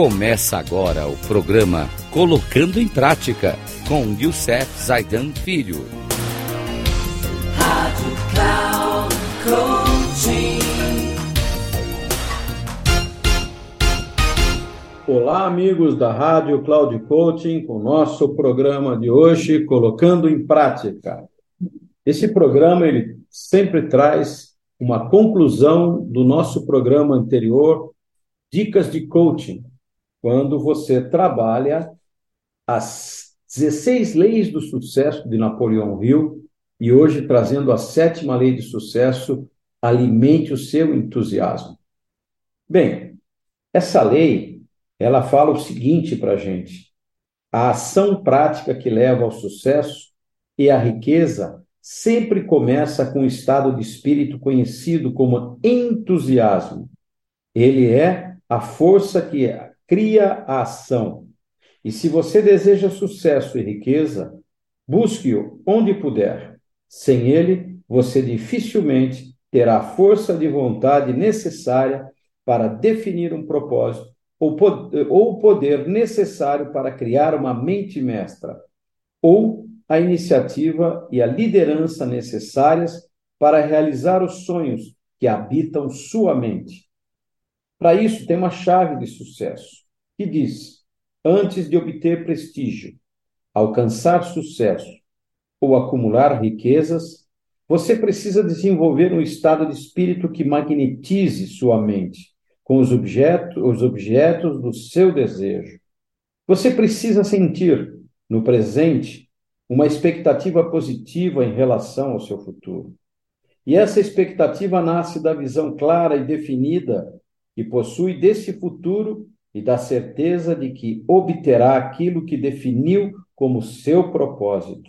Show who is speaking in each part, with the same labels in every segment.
Speaker 1: Começa agora o programa Colocando em Prática com Youssef Zaidan Filho. Rádio Cloud
Speaker 2: Coaching. Olá, amigos da Rádio Cloud Coaching, com o nosso programa de hoje, Colocando em Prática. Esse programa ele sempre traz uma conclusão do nosso programa anterior, Dicas de Coaching, quando você trabalha as 16 leis do sucesso de Napoleão Hill e hoje trazendo a sétima lei de sucesso, alimente o seu entusiasmo. Bem, essa lei, ela fala o seguinte para a gente: a ação prática que leva ao sucesso e à riqueza sempre começa com um estado de espírito conhecido como entusiasmo. Ele é a força que cria a ação. E se você deseja sucesso e riqueza, busque-o onde puder. Sem ele, você dificilmente terá a força de vontade necessária para definir um propósito ou o poder necessário para criar uma mente mestra, ou a iniciativa e a liderança necessárias para realizar os sonhos que habitam sua mente. Para isso, tem uma chave de sucesso, que diz: antes de obter prestígio, alcançar sucesso ou acumular riquezas, você precisa desenvolver um estado de espírito que magnetize sua mente com os objetos, os objetos do seu desejo. Você precisa sentir, no presente, uma expectativa positiva em relação ao seu futuro. E essa expectativa nasce da visão clara e definida que possui desse futuro e da certeza de que obterá aquilo que definiu como seu propósito.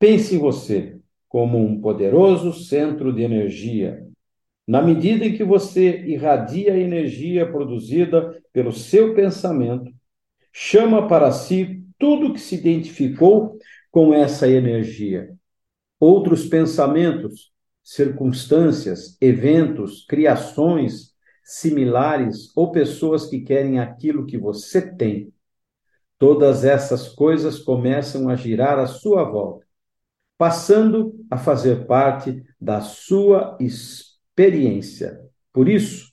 Speaker 2: Pense em você como um poderoso centro de energia. Na medida em que você irradia a energia produzida pelo seu pensamento, chama para si tudo que se identificou com essa energia. Outros pensamentos, circunstâncias, eventos, criações, similares ou pessoas que querem aquilo que você tem. Todas essas coisas começam a girar à sua volta, passando a fazer parte da sua experiência. Por isso,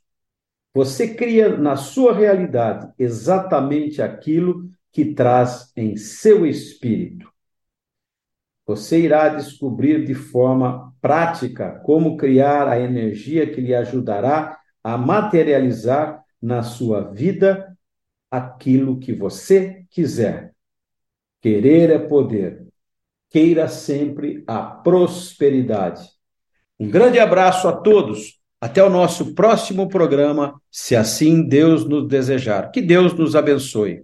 Speaker 2: você cria na sua realidade exatamente aquilo que traz em seu espírito. Você irá descobrir de forma prática como criar a energia que lhe ajudará a materializar na sua vida aquilo que você quiser. Querer é poder. Queira sempre a prosperidade. Um grande abraço a todos. Até o nosso próximo programa, se assim Deus nos desejar. Que Deus nos abençoe.